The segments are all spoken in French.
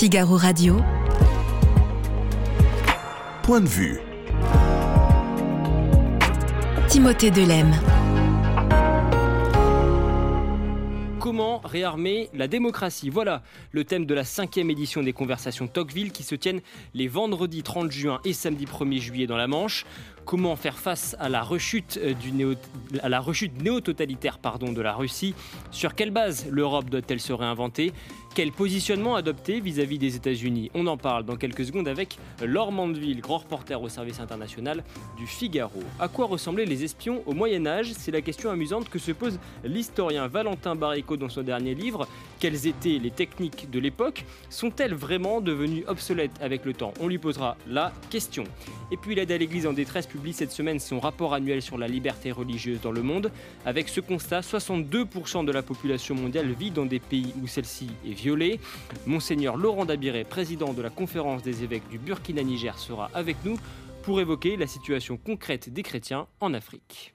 Figaro Radio. Point de vue. Timothée Delem. Comment réarmer la démocratie? Voilà le thème de la cinquième édition des conversations Tocqueville qui se tiennent les vendredis 30 juin et samedi 1er juillet dans la Manche. Comment faire face à la rechute, euh, du néo-totalitaire de la Russie Sur quelle base l'Europe doit-elle se réinventer? Quel positionnement adopter vis-à-vis des États-Unis? On en parle dans quelques secondes avec Laure Mandeville, grand reporter au service international du Figaro. À quoi ressemblaient les espions au Moyen Âge? C'est la question amusante que se pose l'historien Valentin Barrico dans son dernier livre. Quelles étaient les techniques de l'époque? Sont-elles vraiment devenues obsolètes avec le temps? On lui posera la question. Et puis l'aide à l'Église en détresse publie cette semaine son rapport annuel sur la liberté religieuse dans le monde. Avec ce constat, 62% de la population mondiale vit dans des pays où celle-ci est violée. Monseigneur Laurent Dabiré, président de la conférence des évêques du Burkina-Niger, sera avec nous pour évoquer la situation concrète des chrétiens en Afrique.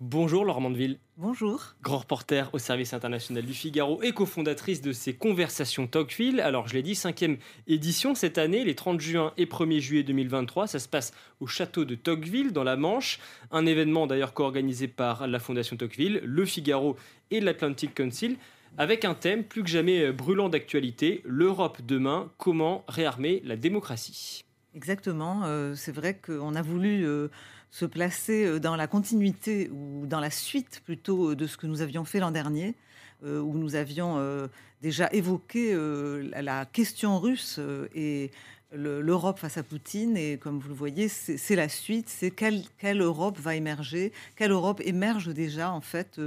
Bonjour Laure Mandeville. Bonjour. Grand reporter au service international du Figaro et cofondatrice de ces conversations Tocqueville. Alors je l'ai dit, cinquième édition cette année, les 30 juin et 1er juillet 2023. Ça se passe au château de Tocqueville dans la Manche. Un événement d'ailleurs co-organisé par la Fondation Tocqueville, le Figaro et l'Atlantic Council avec un thème plus que jamais brûlant d'actualité, l'Europe demain, comment réarmer la démocratie? Exactement, euh, c'est vrai qu'on a voulu... Euh, se placer euh, dans la continuité ou dans la suite plutôt de ce que nous avions fait l'an dernier, euh, où nous avions euh, déjà évoqué la question russe et l'Europe face à Poutine. Et comme vous le voyez, c'est la suite. C'est quelle, quelle, Europe va émerger? Quelle Europe émerge déjà, en fait,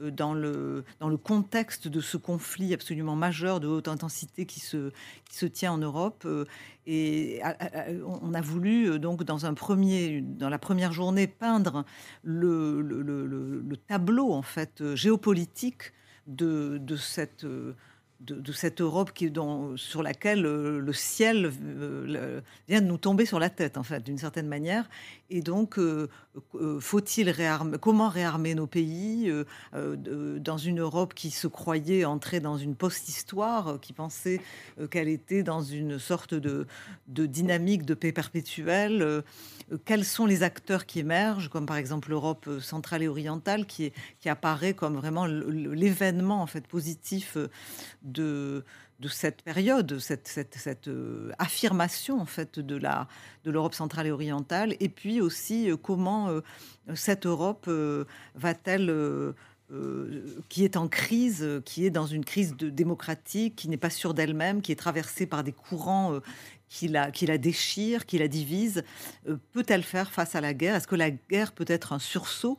dans le, dans le contexte de ce conflit absolument majeur de haute intensité qui se, qui se tient en Europe et on a voulu euh, donc dans un premier, dans la première journée peindre le, le, tableau en fait euh, géopolitique de, de cette euh, de, cette Europe qui, dans, sur laquelle le ciel vient de nous tomber sur la tête, en fait, d'une certaine manière. Et donc, faut-il réarmer Comment réarmer nos pays dans une Europe qui se croyait entrer dans une post-histoire, qui pensait qu'elle était dans une sorte de, de dynamique de paix perpétuelle quels sont les acteurs qui émergent, comme par exemple l'Europe centrale et orientale, qui, qui apparaît comme vraiment l'événement en fait positif de, cette période, cette, cette, euh, affirmation en fait de la de l'Europe centrale et orientale, et puis aussi euh, comment euh, cette Europe va-t-elle qui est en crise, qui est dans une crise de démocratique, qui n'est pas sûre d'elle-même, qui est traversée par des courants qui la, qui la déchire, qui la divise, euh, peut-elle faire face à la guerre? Est-ce que la guerre peut être un sursaut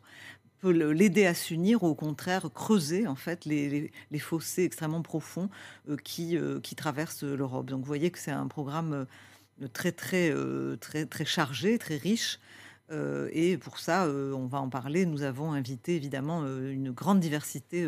peut l'aider à s'unir ou au contraire creuser en fait les, les, fossés extrêmement profonds euh, qui, euh, qui traversent l'Europe. Donc vous voyez que c'est un programme très très très très chargé, très riche. et pour ça, on va en parler. Nous avons invité évidemment une grande diversité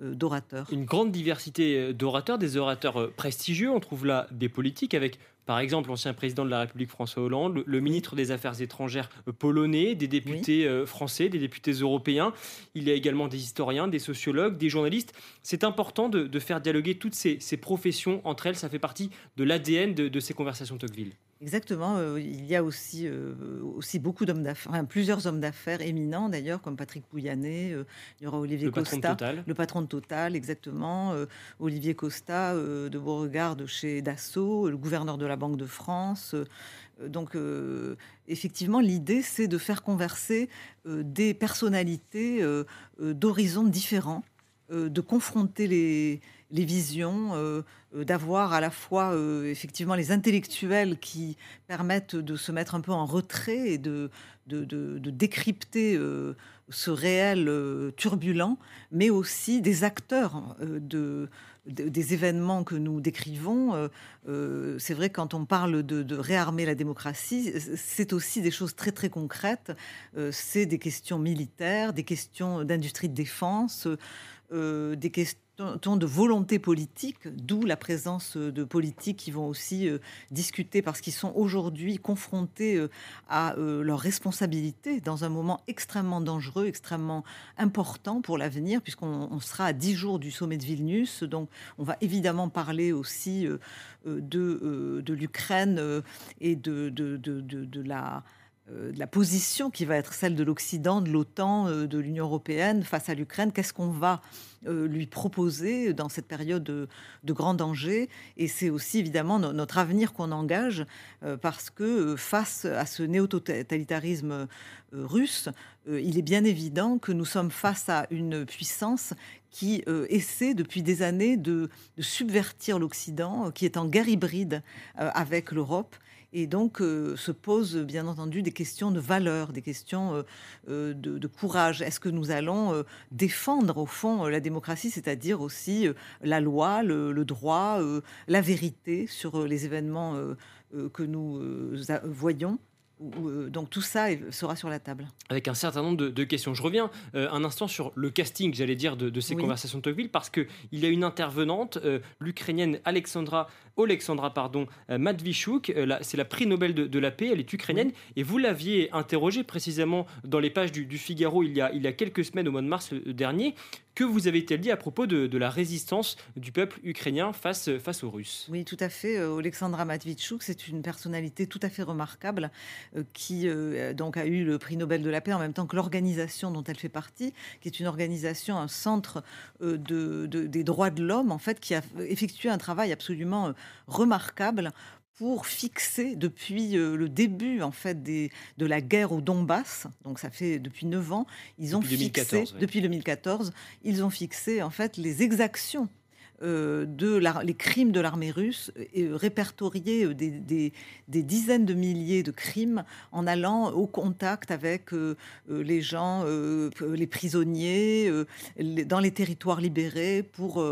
d'orateurs. Une grande diversité d'orateurs, des orateurs prestigieux. On trouve là des politiques avec par exemple, l'ancien président de la République François Hollande, le, ministre des Affaires étrangères euh, polonais, des députés euh, français, des députés européens. Il y a également des historiens, des sociologues, des journalistes. C'est important de, faire dialoguer toutes ces, professions entre elles. Ça fait partie de l'ADN de, de ces conversations Tocqueville. Exactement. Euh, il y a aussi, euh, aussi beaucoup d'hommes d'affaires, plusieurs hommes d'affaires éminents d'ailleurs, comme Patrick Pouyanné. Euh, il y aura Olivier Costa, le patron de Total, exactement. Olivier Costa de Beauregard de chez Dassault, le gouverneur de la Banque de France. donc, effectivement, l'idée, c'est de faire converser des personnalités d'horizons différents, de confronter les les visions, euh, euh, d'avoir à la fois euh, effectivement les intellectuels qui permettent de se mettre un peu en retrait et de, décrypter ce réel turbulent, mais aussi des acteurs de, des événements que nous décrivons. c'est vrai quand on parle de, réarmer la démocratie, c'est aussi des choses très très concrètes. c'est des questions militaires, des questions d'industrie de défense. Des questions de volonté politique, d'où la présence de politiques qui vont aussi discuter parce qu'ils sont aujourd'hui confrontés à leurs responsabilités dans un moment extrêmement dangereux, extrêmement important pour l'avenir, puisqu'on sera à 10 jours du sommet de Vilnius. Donc on va évidemment parler aussi de, l'Ukraine et de, la euh, de la position qui va être celle de l'Occident, de l'OTAN, euh, de l'Union européenne face à l'Ukraine. Qu'est-ce qu'on va euh, lui proposer dans cette période de, grand danger? Et c'est aussi évidemment notre avenir qu'on engage parce que face à ce néo-totalitarisme russe, il est bien évident que nous sommes face à une puissance qui essaie depuis des années de subvertir l'Occident, qui est en guerre hybride avec l'Europe et donc euh, se posent bien entendu des questions de valeur, des questions euh, euh, de, courage. Est-ce que nous allons défendre au fond la démocratie, c'est-à-dire aussi la loi, le droit, la vérité sur les événements que nous voyons? Donc tout ça sera sur la table. Avec un certain nombre de, questions. Je reviens euh, un instant sur le casting, j'allais dire, de, ces conversations de Tocqueville, parce qu'il y a une intervenante, euh, l'Ukrainienne Alexandra, Alexandra pardon, Matvichuk, c'est la prix Nobel de, la paix, elle est ukrainienne, et vous l'aviez interrogée précisément dans les pages du, Figaro il y, a, il y a quelques semaines, au mois de mars dernier. Que vous avez-elle dit à propos de, la résistance du peuple ukrainien face, aux Russes Oui, tout à fait. Alexandra Matvichuk, c'est une personnalité tout à fait remarquable euh, qui euh, donc a eu le prix Nobel de la paix en même temps que l'organisation dont elle fait partie, qui est une organisation, un centre euh, de, des droits de l'homme, en fait, qui a effectué un travail absolument remarquable pour fixer depuis le début en fait des, de la guerre au Donbass, donc ça fait depuis 9 ans, ils ont fixé depuis 2014, ils ont fixé en fait les exactions euh, de les crimes de l'armée russe et répertorier euh, des, dizaines de milliers de crimes en allant au contact avec euh, les gens, les prisonniers, dans les territoires libérés pour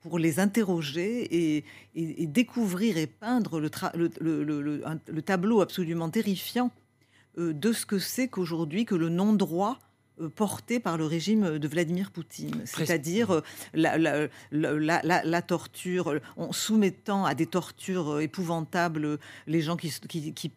pour les interroger et, découvrir et peindre le, le, tableau absolument terrifiant de ce que c'est qu'aujourd'hui que le non-droit euh, porté par le régime de Vladimir Poutine, c'est-à-dire euh, la, torture, en soumettant à des tortures épouvantables les gens qui,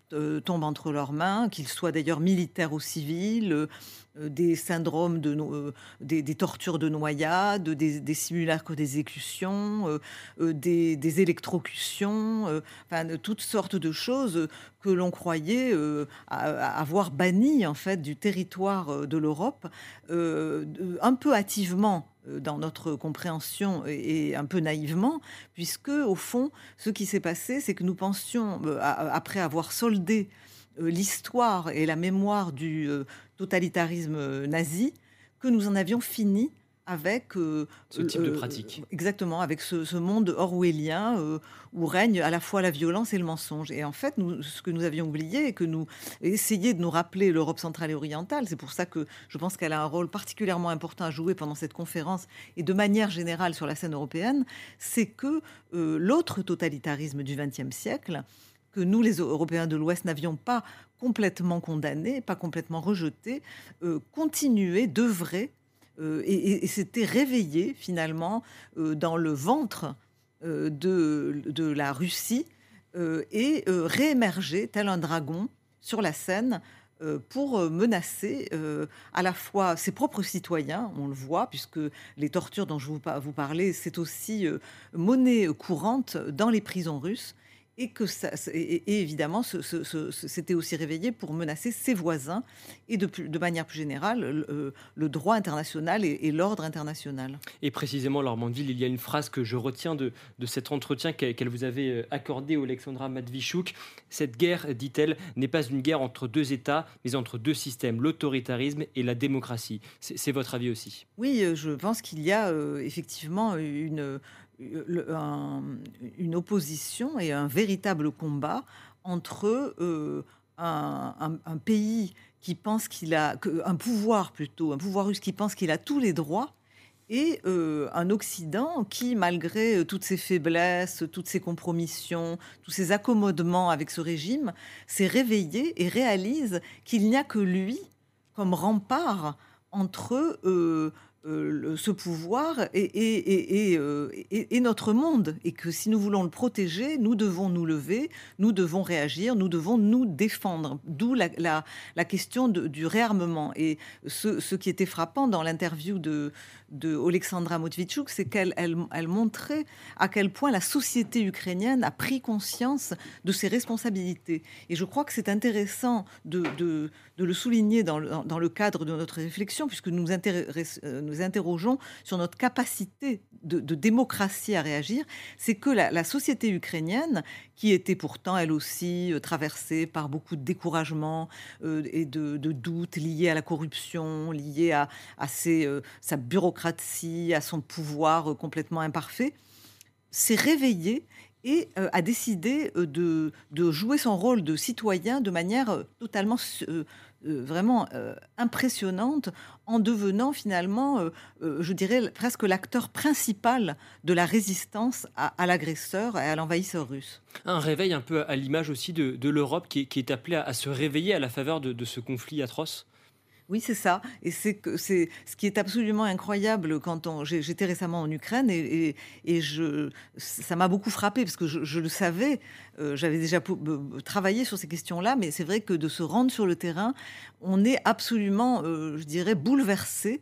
tombent entre leurs mains, qu'ils soient d'ailleurs militaires ou civils, euh, des syndromes, de, euh, des, tortures de noyade, des, simulacres d'exécution, euh, des, électrocutions, enfin, toutes sortes de choses que l'on croyait avoir bannies en fait du territoire de l'Europe, un peu hâtivement dans notre compréhension et un peu naïvement, puisque au fond, ce qui s'est passé, c'est que nous pensions, après avoir soldé l'histoire et la mémoire du, totalitarisme euh, nazi, que nous en avions fini avec euh, ce type de euh, pratique. exactement, avec ce, monde orwellien où règne à la fois la violence et le mensonge. Et en fait, nous, ce que nous avions oublié et que nous essayions de nous rappeler l'Europe centrale et orientale, c'est pour ça que je pense qu'elle a un rôle particulièrement important à jouer pendant cette conférence et de manière générale sur la scène européenne, c'est que l'autre totalitarisme du XXe siècle, que nous, les Européens de l'Ouest, n'avions pas complètement condamné, pas complètement rejeté, euh, continuait d'œuvrer euh, et, s'était réveillé finalement euh, dans le ventre de, de, la Russie et réémerger tel un dragon sur la scène pour menacer à la fois ses propres citoyens, on le voit, puisque les tortures dont je vous parlais, c'est aussi monnaie courante dans les prisons russes et que ça, et, évidemment, c'était aussi réveillé pour menacer ses voisins et de, de manière plus générale le, droit international et, l'ordre international. Et précisément, Laure Mandeville, il y a une phrase que je retiens de, de cet entretien qu'elle vous avait euh, accordé au Alexandra Matvichuk. Cette guerre, dit-elle, n'est pas une guerre entre deux États, mais entre deux systèmes, l'autoritarisme et la démocratie. C'est votre avis aussi? Oui, euh, je pense qu'il y a euh, effectivement une une opposition et un véritable combat entre euh, un, pays qui pense qu'il a un pouvoir plutôt, un pouvoir russe qui pense qu'il a tous les droits et euh, un Occident qui, malgré toutes ses faiblesses, toutes ses compromissions, tous ses accommodements avec ce régime, s'est réveillé et réalise qu'il n'y a que lui comme rempart entre euh, ce pouvoir euh, notre monde et que si nous voulons le protéger, nous devons nous lever, nous devons réagir, nous devons nous défendre. D'où la, question du réarmement. Et ce, qui était frappant dans l'interview de, Alexandra Motvitchouk, c'est qu'elle elle, montrait à quel point la société ukrainienne a pris conscience de ses responsabilités. Et je crois que c'est intéressant de, le souligner dans le, cadre de notre réflexion, puisque nous, euh, nous interrogeons sur notre capacité de, démocratie à réagir. C'est que la, société ukrainienne, qui était pourtant elle aussi euh, traversée par beaucoup de découragement euh, et de, doutes liés à la corruption, liés à, sa bureaucratie, à son pouvoir complètement imparfait, s'est réveillé et a décidé de, de, jouer son rôle de citoyen de manière totalement vraiment impressionnante en devenant finalement, je dirais, presque l'acteur principal de la résistance à, l'agresseur et à l'envahisseur russe. Un réveil un peu à l'image aussi de, l'Europe qui, est appelée à, se réveiller à la faveur de ce conflit atroce? Oui, c'est ça. Et c'est que c'est ce qui est absolument incroyable quand on. J'étais récemment en Ukraine et, et, je, ça m'a beaucoup frappé parce que je, le savais. Euh, j'avais déjà travaillé sur ces questions-là, mais c'est vrai que de se rendre sur le terrain, on est absolument, euh, je dirais, bouleversé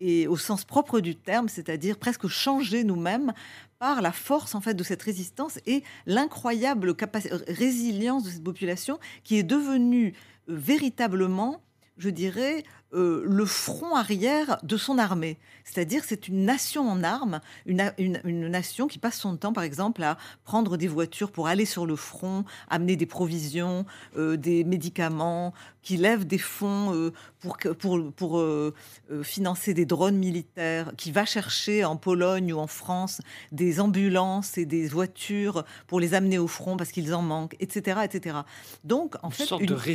et au sens propre du terme, c'est-à-dire presque changé nous-mêmes par la force en fait de cette résistance et l'incroyable résilience de cette population qui est devenue euh, véritablement je dirais, euh, le front arrière de son armée. C'est-à-dire, c'est une nation en armes, une, nation qui passe son temps, par exemple, à prendre des voitures pour aller sur le front, amener des provisions, euh, des médicaments, qui lève des fonds euh, pour, pour, pour financer des drones militaires, qui va chercher en Pologne ou en France des ambulances et des voitures pour les amener au front parce qu'ils en manquent, etc., etc. Donc, en fait,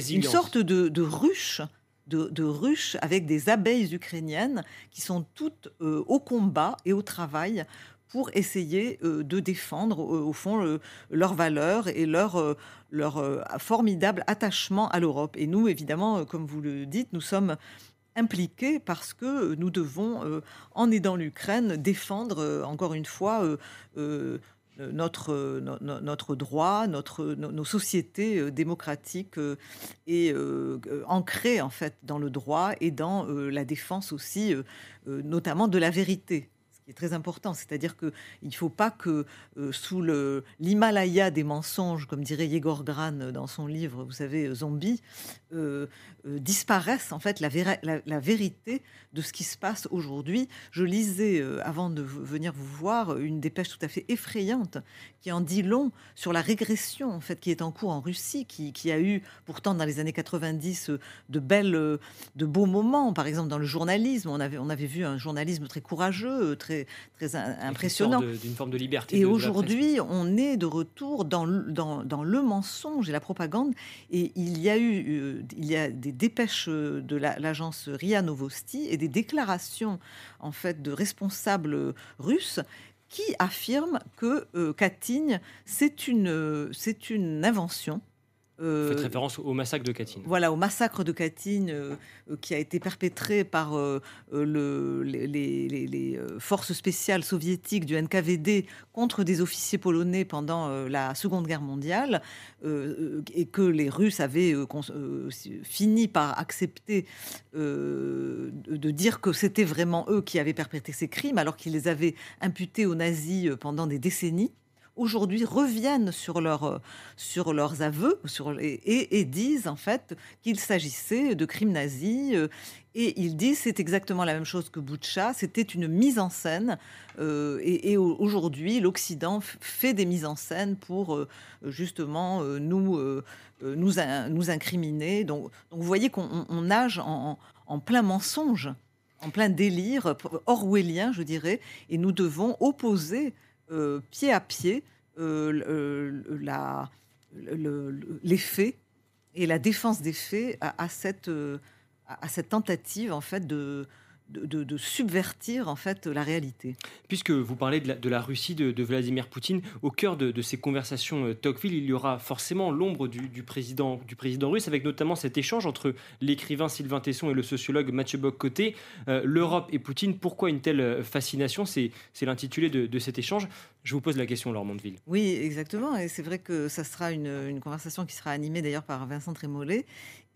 une, sorte de, de ruche de, ruches avec des abeilles ukrainiennes qui sont toutes euh, au combat et au travail pour essayer euh, de défendre euh, au fond leurs valeurs et leur, leur formidable attachement à l'Europe. Et nous, évidemment, comme vous le dites, nous sommes impliqués parce que nous devons, en aidant l'Ukraine, défendre, encore une fois, notre, notre droit, notre, nos sociétés euh, démocratiques euh, et euh, ancrées en fait dans le droit et dans la défense aussi, notamment de la vérité qui est très important. C'est-à-dire qu'il ne faut pas que euh, sous l'Himalaya des mensonges, comme dirait Yegor Gran dans son livre, vous savez, Zombie, euh, euh, disparaisse en fait la, vérité de ce qui se passe aujourd'hui. Je lisais, avant de venir vous voir, une dépêche tout à fait effrayante qui en dit long sur la régression en fait qui est en cours en Russie, qui, qui a eu pourtant dans les années 90 de belles, de beaux moments. Par exemple, dans le journalisme, on avait, on avait vu un journalisme très courageux, très très, impressionnant. D'une forme de liberté. Et aujourd'hui, on est de retour dans, dans, dans, le mensonge et la propagande. Et il y a eu euh, il y a des dépêches de l'agence RIA Novosti et des déclarations en fait de responsables russes qui affirment que euh, c'est une, c'est une invention vous faites euh, référence au massacre de Katyn. Voilà, au massacre de Katyn euh, euh, qui a été perpétré par le, les, forces spéciales soviétiques du NKVD contre des officiers polonais pendant la Seconde Guerre mondiale et que les Russes avaient fini par accepter de dire que c'était vraiment eux qui avaient perpétré ces crimes alors qu'ils les avaient imputés aux nazis pendant des décennies aujourd'hui reviennent sur, leur, euh, sur leurs aveux et, disent en fait qu'il s'agissait de crimes nazis. Euh, et ils disent c'est exactement la même chose que Boucha, c'était une mise en scène. Euh, et, aujourd'hui, l'Occident fait des mises en scène pour justement nous, nous, nous incriminer. Donc, donc, vous voyez qu'on nage en, en plein mensonge en plein délire orwellien, je dirais, et nous devons opposer pied à pied euh, les faits et la défense des faits à, cette, euh, à cette tentative en fait de, de, subvertir en fait la réalité. Puisque vous parlez de la, Russie de, Vladimir Poutine, au cœur de, ces conversations euh, Tocqueville, il y aura forcément l'ombre du, président, du président russe, avec notamment cet échange entre l'écrivain Sylvain Tesson et le sociologue Mathieu Bock-Côté. Euh, L'Europe et Poutine, pourquoi une telle euh, fascination? C'est l'intitulé de, cet échange. Je vous pose la question, Laure Mondeville. Oui, exactement. Et c'est vrai que ça sera une, une conversation qui sera animée d'ailleurs par Vincent Trémollet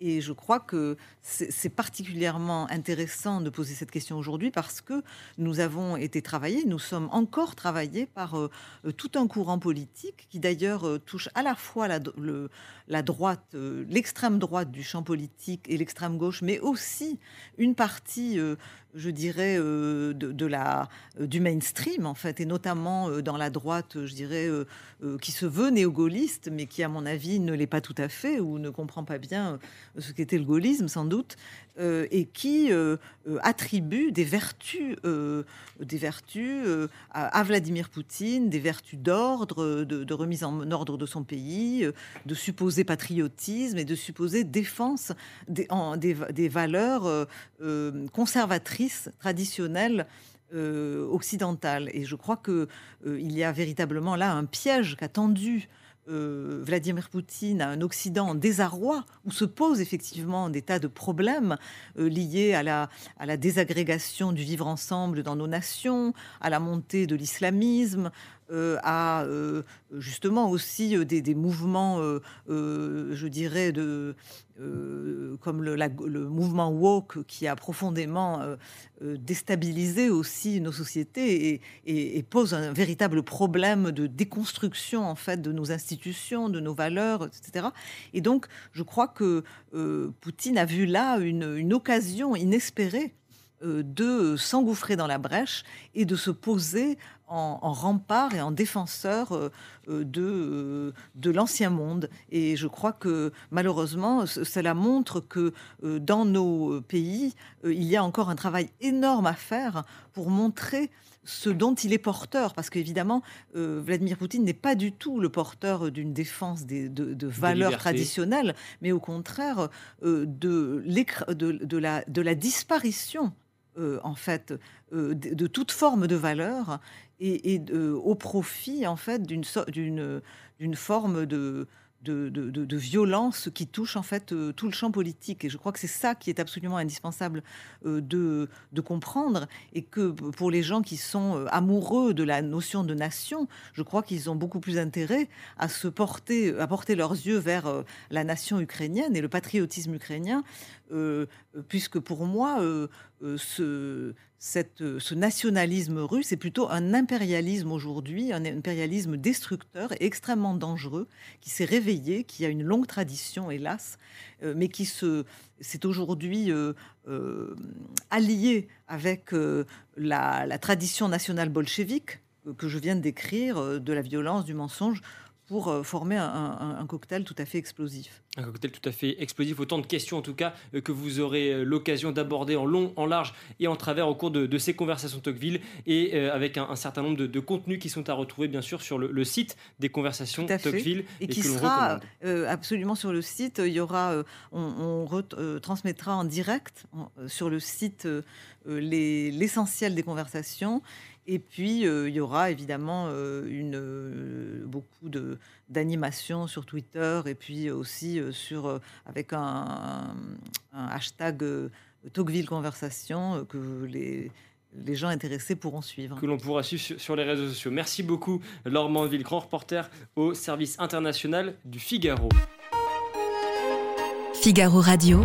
et je crois que c'est particulièrement intéressant de poser cette question aujourd'hui parce que nous avons été travaillés, nous sommes encore travaillés par euh, tout un courant politique qui d'ailleurs euh, touche à la fois la, droite, euh, l'extrême droite du champ politique et l'extrême gauche, mais aussi une partie je dirais, euh, de, la, euh, du mainstream, en fait, et notamment euh, dans la droite, je dirais, qui se veut néo-gaulliste, mais qui, à mon avis, ne l'est pas tout à fait, ou ne comprend pas bien ce qu'était le gaullisme, sans doute, et qui attribue des vertus, des vertus à, Vladimir Poutine, des vertus d'ordre, de, remise en ordre de son pays, de supposé patriotisme et de supposé défense des, valeurs conservatrices traditionnelle euh, occidentale. Et je crois euh, il y a véritablement là un piège qu'a tendu euh, Vladimir Poutine à un Occident en désarroi, où se posent effectivement des tas de problèmes liés à la, désagrégation du vivre ensemble dans nos nations, à la montée de l'islamisme, euh, à euh, justement aussi euh, des, mouvements, je dirais, de, comme le, mouvement woke qui a profondément déstabilisé aussi nos sociétés et, pose un véritable problème de déconstruction en fait de nos institutions, de nos valeurs, etc. Et donc, je crois que Poutine a vu là une occasion inespérée de s'engouffrer dans la brèche et de se poser en, rempart et en défenseur euh, euh, de, euh, de l'ancien monde. Et je crois que malheureusement, cela montre que dans nos pays, il y a encore un travail énorme à faire pour montrer ce dont il est porteur, parce qu'évidemment, Vladimir Poutine n'est pas du tout le porteur d'une défense des, de, valeurs traditionnelles, mais au contraire de, de, la, de la disparition en fait, de, de, toute forme de valeur et, au profit en fait d'une forme de de, de, violence qui touche en fait euh, tout le champ politique. Et je crois que c'est ça qui est absolument indispensable euh, de, de, comprendre et que pour les gens qui sont euh, amoureux de la notion de nation, je crois qu'ils ont beaucoup plus intérêt à porter leurs yeux vers la nation ukrainienne et le patriotisme ukrainien, puisque pour moi, ce, cette, ce nationalisme russe est plutôt un impérialisme aujourd'hui, un impérialisme destructeur et extrêmement dangereux, qui s'est réveillé, qui a une longue tradition, hélas, euh, mais qui se, s'est aujourd'hui euh, euh, allié avec la, la, tradition nationale bolchevique que je viens de décrire, de la violence, du mensonge, pour euh, former un, cocktail tout à fait explosif. Un cocktail tout à fait explosif. Autant de questions en tout cas euh, que vous aurez euh, l'occasion d'aborder en long, en large et en travers au cours de, ces conversations Tocqueville et avec un, certain nombre de, contenus qui sont à retrouver bien sûr sur le, site des conversations Tocqueville et, qui sera absolument sur le site. Il y aura, on, transmettra en direct sur le site l'essentiel des conversations et puis, euh, il y aura évidemment euh, une, euh, beaucoup d'animations sur Twitter et puis aussi sur, avec un, hashtag Tocqueville Conversation que les, les gens intéressés pourront suivre. Que l'on pourra suivre sur, les réseaux sociaux. Merci beaucoup, Laure Manville, grand reporter au service international du Figaro. Figaro Radio.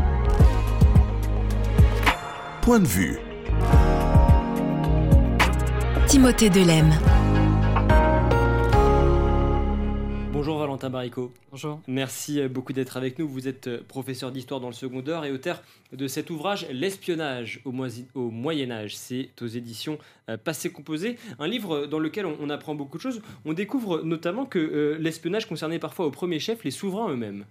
Point de vue. Timothée Delem. Bonjour Valentin Baricot. Bonjour. Merci euh, beaucoup d'être avec nous. Vous êtes euh, professeur d'histoire dans le secondaire et auteur de cet ouvrage L'espionnage au, Moyen Âge. C'est aux éditions euh, Passé Composé, un livre dans lequel on, apprend beaucoup de choses. On découvre notamment que l'espionnage concernait parfois au premier chef les souverains eux-mêmes.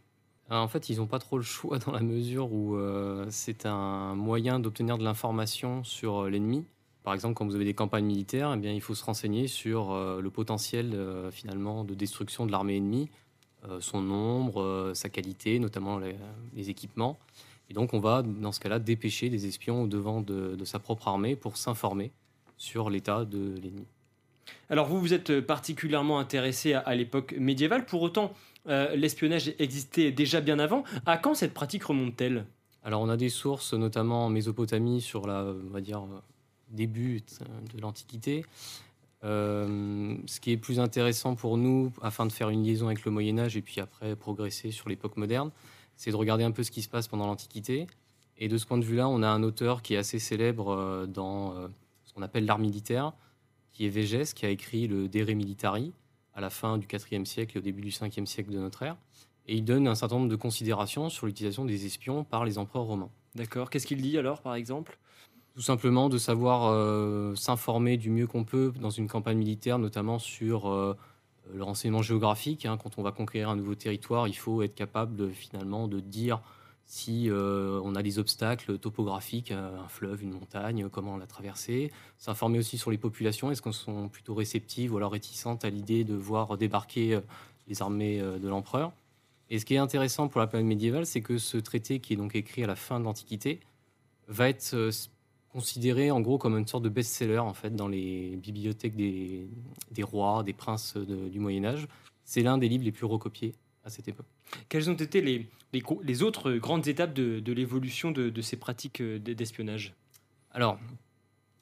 En fait, ils n'ont pas trop le choix dans la mesure où c'est un moyen d'obtenir de l'information sur l'ennemi. Par exemple, quand vous avez des campagnes militaires, eh bien, il faut se renseigner sur euh, le potentiel euh, finalement de destruction de l'armée ennemie, euh, son nombre, sa qualité, notamment les, équipements. Et donc on va, dans ce cas-là, dépêcher des espions au devant de, sa propre armée pour s'informer sur l'état de l'ennemi. Alors vous, vous êtes particulièrement intéressé à, l'époque médiévale. Pour autant, euh, l'espionnage existait déjà bien avant. À quand cette pratique remonte-t-elle? Alors on a des sources, notamment en Mésopotamie, sur la, on va dire, début de l'Antiquité. Euh, ce qui est plus intéressant pour nous, afin de faire une liaison avec le Moyen Âge et puis après progresser sur l'époque moderne, c'est de regarder un peu ce qui se passe pendant l'Antiquité. Et de ce point de vue-là, on a un auteur qui est assez célèbre euh, dans euh, ce qu'on appelle l'art militaire, qui est Végès, qui a écrit le De Re Militari à la fin du IVe siècle et au début du Ve siècle de notre ère. Et il donne un certain nombre de considérations sur l'utilisation des espions par les empereurs romains. D'accord. Qu'est-ce qu'il dit alors, par exemple? Tout simplement de savoir euh, s'informer du mieux qu'on peut dans une campagne militaire, notamment sur euh, le renseignement géographique. Hein. Quand on va conquérir un nouveau territoire, il faut être capable finalement de dire si euh, on a des obstacles topographiques, un fleuve, une montagne, comment la traverser. S'informer aussi sur les populations, est-ce qu'elles sont plutôt réceptives ou alors réticentes à l'idée de voir débarquer les armées de l'empereur. Et ce qui est intéressant pour la période médiévale, c'est que ce traité, qui est donc écrit à la fin de l'Antiquité, va être considéré en gros comme une sorte de best-seller en fait dans les bibliothèques des, des rois, des princes du Moyen Âge. C'est l'un des livres les plus recopiés à cette époque. Quelles ont été les, les, les autres grandes étapes de, de l'évolution de, de, ces pratiques euh, d'espionnage? Alors,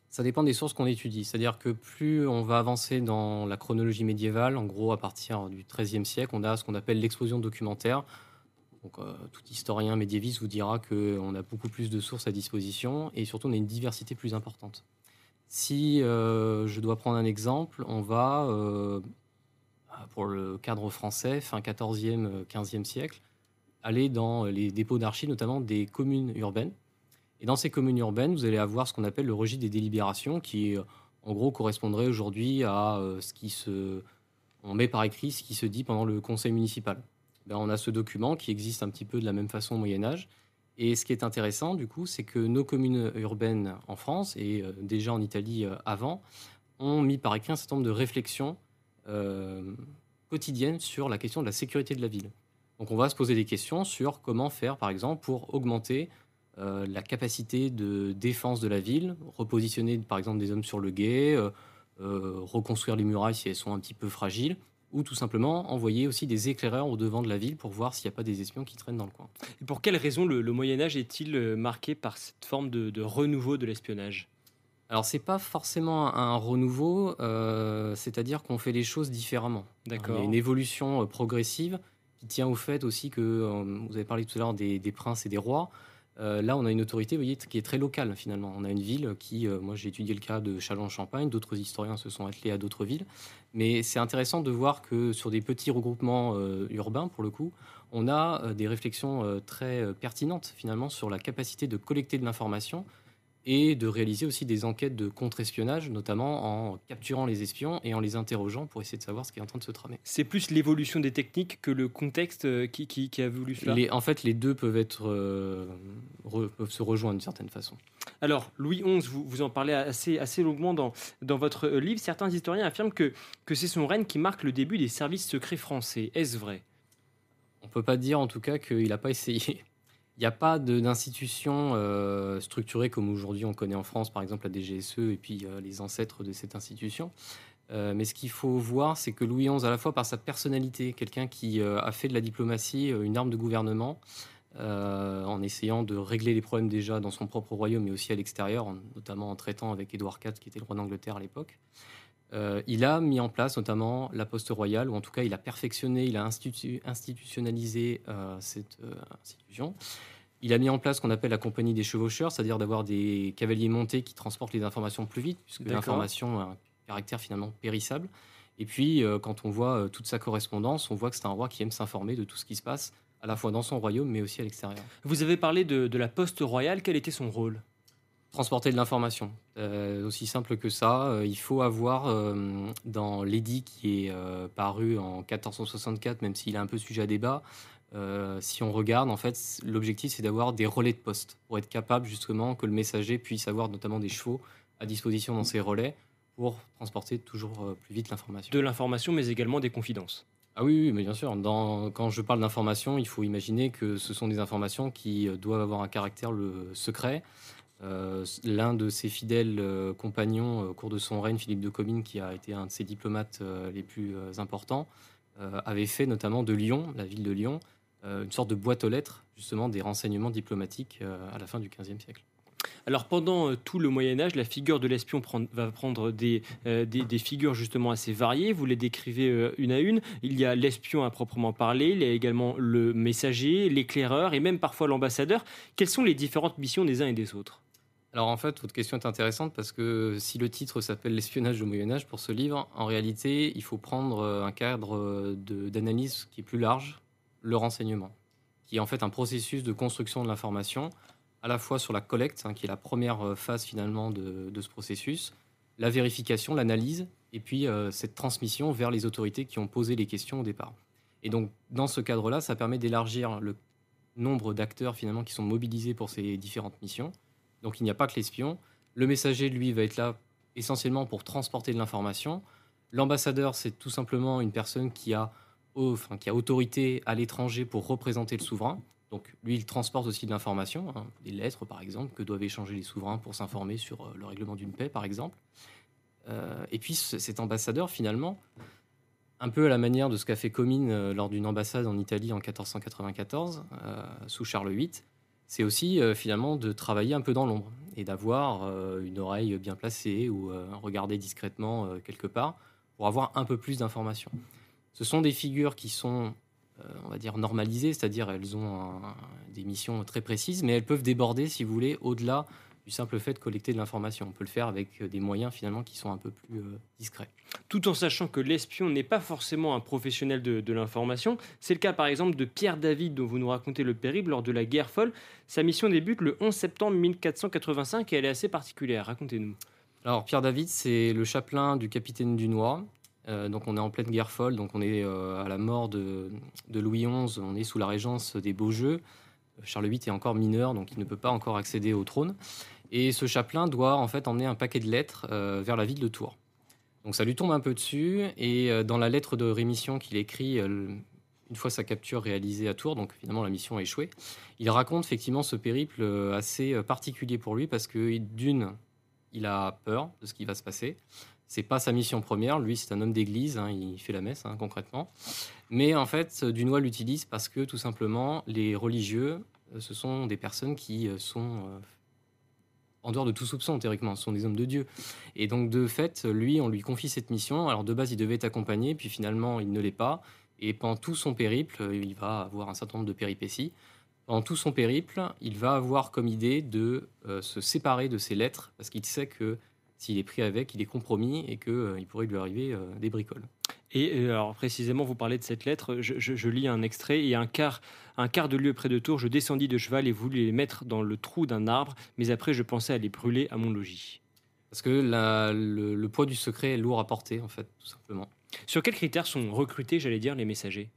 ça dépend des sources qu'on étudie. C'est-à-dire que plus on va avancer dans la chronologie médiévale, en gros à partir du XIIIe siècle, on a ce qu'on appelle l'explosion documentaire, donc, euh, tout historien médiéviste vous dira qu'on a beaucoup plus de sources à disposition et surtout on a une diversité plus importante. Si euh, je dois prendre un exemple, on va, euh, pour le cadre français, fin 14e, 15e siècle, aller dans les dépôts d'archives, notamment des communes urbaines. Et dans ces communes urbaines, vous allez avoir ce qu'on appelle le registre des délibérations, qui en gros correspondrait aujourd'hui à ce qui se... On met par écrit ce qui se dit pendant le conseil municipal. Ben, on a ce document qui existe un petit peu de la même façon au Moyen Âge. Et ce qui est intéressant, du coup, c'est que nos communes urbaines en France et euh, déjà en Italie euh, avant ont mis par écrit un certain nombre de réflexions euh, quotidiennes sur la question de la sécurité de la ville. Donc on va se poser des questions sur comment faire, par exemple, pour augmenter la capacité de défense de la ville, repositionner, par exemple, des hommes sur le guet, reconstruire les murailles si elles sont un petit peu fragiles, ou tout simplement envoyer aussi des éclaireurs au devant de la ville pour voir s'il n'y a pas des espions qui traînent dans le coin. Et pour quelle raison le, Moyen Âge est-il euh, marqué par cette forme de, renouveau de l'espionnage? Alors c'est pas forcément un renouveau, euh, c'est-à-dire qu'on fait les choses différemment. D'accord. Il y a une évolution euh, progressive qui tient au fait aussi que vous avez parlé tout à l'heure des, des, princes et des rois. Euh, là, on a une autorité qui est très locale finalement. On a une ville qui, euh, moi j'ai étudié le cas de Châlons-Champagne, d'autres historiens se sont attelés à d'autres villes. Mais c'est intéressant de voir que sur des petits regroupements euh, urbains, pour le coup, on a des réflexions très pertinentes finalement sur la capacité de collecter de l'information et de réaliser aussi des enquêtes de contre-espionnage, notamment en capturant les espions et en les interrogeant pour essayer de savoir ce qui est en train de se tramer. C'est plus l'évolution des techniques que le contexte euh, qui, qui, a voulu cela? Les, En fait, les deux peuvent, être, euh, peuvent se rejoindre d'une certaine façon. Alors, Louis XI, vous, vous en parlez assez, assez longuement dans, dans votre livre. Certains historiens affirment que, que c'est son règne qui marque le début des services secrets français. Est-ce vrai? On ne peut pas dire en tout cas qu'il n'a pas essayé. N'y a pas d'institution euh, structurée comme aujourd'hui on connaît en France, par exemple la DGSE et puis euh, les ancêtres de cette institution. Euh, mais ce qu'il faut voir, c'est que Louis XI, à la fois par sa personnalité, quelqu'un qui a fait de la diplomatie une arme de gouvernement, en essayant de régler les problèmes déjà dans son propre royaume, mais aussi à l'extérieur, notamment en traitant avec Édouard IV, qui était le roi d'Angleterre à l'époque. Il a mis en place notamment la poste royale, ou en tout cas il a perfectionné, il a institutionnalisé cette institution. Il a mis en place ce qu'on appelle la compagnie des chevaucheurs, c'est-à-dire d'avoir des cavaliers montés qui transportent les informations plus vite, puisque l'information a un caractère finalement périssable. Et puis, euh, quand on voit euh, toute sa correspondance, on voit que c'est un roi qui aime s'informer de tout ce qui se passe, à la fois dans son royaume, mais aussi à l'extérieur. Vous avez parlé de, la poste royale, quel était son rôle? Transporter de l'information. Euh, aussi simple que ça, il faut avoir dans l'édit qui est paru en 1464, même s'il est un peu sujet à débat, euh, si on regarde, en fait, l'objectif, c'est d'avoir des relais de poste pour être capable justement que le messager puisse avoir notamment des chevaux à disposition dans ses relais pour transporter toujours euh, plus vite l'information. De l'information, mais également des confidences. Ah oui, oui, mais bien sûr. Dans, quand je parle d'informations, il faut imaginer que ce sont des informations qui doivent avoir un caractère le secret. Euh, l'un de ses fidèles euh, compagnons au cours de son règne, Philippe de Comines, qui a été un de ses diplomates les plus importants, avait fait notamment de Lyon, la ville de Lyon, une sorte de boîte aux lettres, justement, des renseignements diplomatiques à la fin du XVe siècle. Alors pendant euh, tout le Moyen Âge, la figure de l'espion va prendre euh, des, figures justement assez variées. Vous les décrivez euh, une à une. Il y a l'espion à proprement parler, il y a également le messager, l'éclaireur et même parfois l'ambassadeur. Quelles sont les différentes missions des uns et des autres? Alors en fait, votre question est intéressante parce que si le titre s'appelle l'espionnage au Moyen Âge pour ce livre, en réalité, il faut prendre un cadre d'analyse qui est plus large, le renseignement, qui est en fait un processus de construction de l'information à la fois sur la collecte, hein, qui est la première euh, phase finalement de, ce processus, la vérification, l'analyse, et puis euh, cette transmission vers les autorités qui ont posé les questions au départ. Et donc, dans ce cadre-là, ça permet d'élargir le nombre d'acteurs finalement qui sont mobilisés pour ces différentes missions. Donc, il n'y a pas que l'espion. Le messager, lui, va être là essentiellement pour transporter de l'information. L'ambassadeur, c'est tout simplement une personne qui a, enfin, qui a autorité à l'étranger pour représenter le souverain. Donc lui, il transporte aussi de l'information, hein, des lettres par exemple, que doivent échanger les souverains pour s'informer sur euh, le règlement d'une paix par exemple. Euh, et puis cet ambassadeur, finalement, un peu à la manière de ce qu'a fait Comines euh, lors d'une ambassade en Italie en 1494, sous Charles VIII, c'est aussi finalement de travailler un peu dans l'ombre et d'avoir une oreille bien placée ou regarder discrètement quelque part pour avoir un peu plus d'informations. Ce sont des figures qui sont euh, on va dire, normalisées, c'est-à-dire elles ont des missions très précises, mais elles peuvent déborder, si vous voulez, au-delà du simple fait de collecter de l'information. On peut le faire avec des moyens finalement qui sont un peu plus euh, discrets. Tout en sachant que l'espion n'est pas forcément un professionnel de, l'information. C'est le cas par exemple de Pierre David dont vous nous racontez le périple lors de la guerre folle. Sa mission débute le 11 septembre 1485 et elle est assez particulière. Racontez-nous. Alors Pierre David, c'est le chapelain du capitaine Dunois. Euh, donc on est en pleine guerre folle, donc on est euh, à la mort de, Louis XI, on est sous la régence des Beaux-Jeux. Charles VIII est encore mineur, donc il ne peut pas encore accéder au trône. Et ce chapelain doit en fait emmener un paquet de lettres euh, vers la ville de Tours. Donc ça lui tombe un peu dessus, et dans la lettre de rémission qu'il écrit une fois sa capture réalisée à Tours, donc finalement la mission a échoué, il raconte effectivement ce périple assez particulier pour lui parce que d'une, il a peur de ce qui va se passer. C'est pas sa mission première. Lui, c'est un homme d'église. Hein, il fait la messe, hein, concrètement. Mais en fait, Dunois l'utilise parce que tout simplement, les religieux, euh, ce sont des personnes qui euh, sont euh, en dehors de tout soupçon, théoriquement. Ce sont des hommes de Dieu. Et donc, de fait, lui, on lui confie cette mission. Alors, de base, il devait être accompagné, puis finalement, il ne l'est pas. Et pendant tout son périple, il va avoir un certain nombre de péripéties. Pendant tout son périple, il va avoir comme idée de se séparer de ses lettres, parce qu'il sait que s'il est pris avec, il est compromis et qu'il euh, pourrait lui arriver euh, des bricoles. Et euh, alors précisément, vous parlez de cette lettre, je, lis un extrait, et un quart, un quart de lieue près de Tours, je descendis de cheval et voulus les mettre dans le trou d'un arbre, mais après je pensais à les brûler à mon logis. Parce que le, le, poids du secret est lourd à porter, en fait, tout simplement. Sur quels critères sont recrutés, j'allais dire, les messagers?